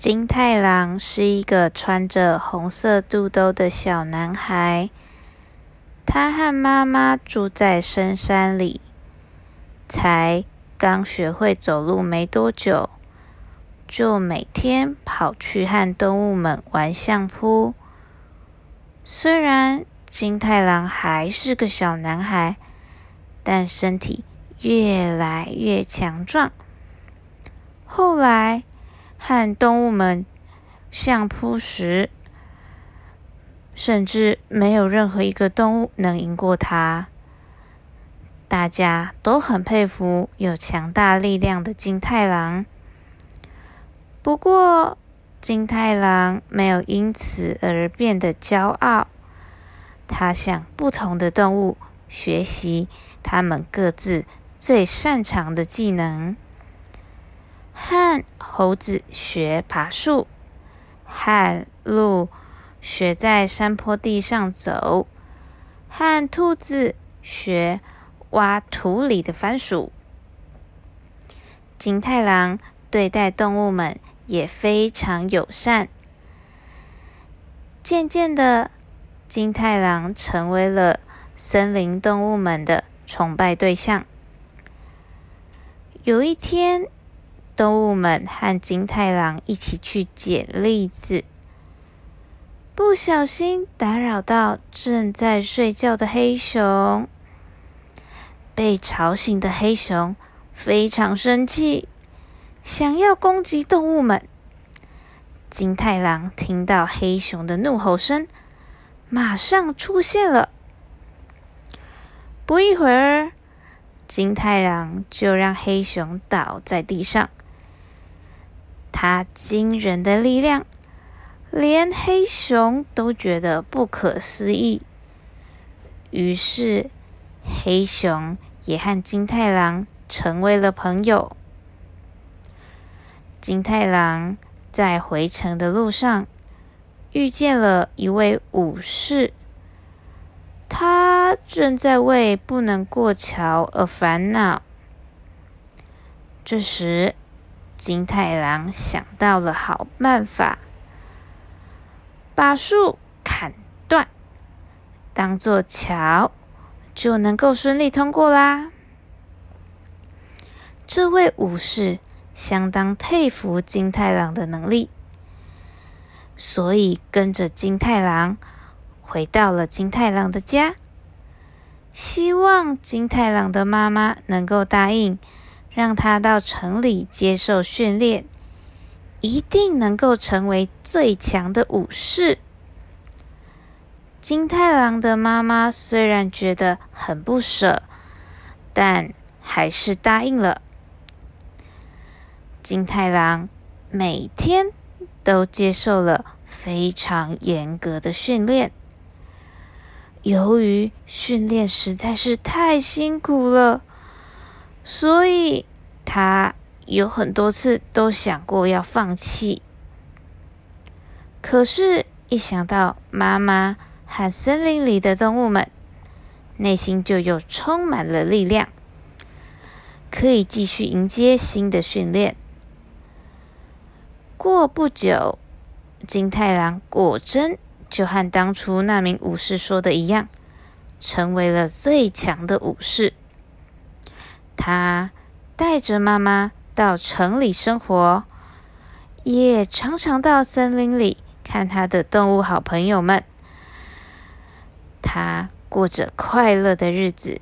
金太郎是一个穿着红色肚兜的小男孩。他和妈妈住在深山里，才刚学会走路没多久，就每天跑去和动物们玩相扑。虽然金太郎还是个小男孩，但身体越来越强壮。后来，和动物们相扑时，甚至没有任何一个动物能赢过他。大家都很佩服有强大力量的金太郎。不过，金太郎没有因此而变得骄傲。他向不同的动物学习他们各自最擅长的技能。和猴子学爬树，和鹿学在山坡地上走，和兔子学挖土里的番薯。金太郎对待动物们也非常友善。渐渐的，金太郎成为了森林动物们的崇拜对象。有一天。动物们和金太郎一起去捡栗子，不小心打扰到正在睡觉的黑熊。被吵醒的黑熊非常生气，想要攻击动物们。金太郎听到黑熊的怒吼声，马上出现了。不一会儿，金太郎就让黑熊倒在地上。他惊人的力量，连黑熊都觉得不可思议。于是，黑熊也和金太郎成为了朋友。金太郎在回城的路上遇见了一位武士，他正在为不能过桥而烦恼。这时，金太郎想到了好办法，把树砍断，当做桥，就能够顺利通过啦。这位武士相当佩服金太郎的能力，所以跟着金太郎回到了金太郎的家，希望金太郎的妈妈能够答应。让他到城里接受训练，一定能够成为最强的武士。金太郎的妈妈虽然觉得很不舍，但还是答应了。金太郎每天都接受了非常严格的训练，由于训练实在是太辛苦了。所以，他有很多次都想过要放弃。可是，一想到妈妈和森林里的动物们，内心就又充满了力量，可以继续迎接新的训练。过不久，金太郎果真就和当初那名武士说的一样，成为了最强的武士。他带着妈妈到城里生活，也常常到森林里看他的动物好朋友们。他过着快乐的日子。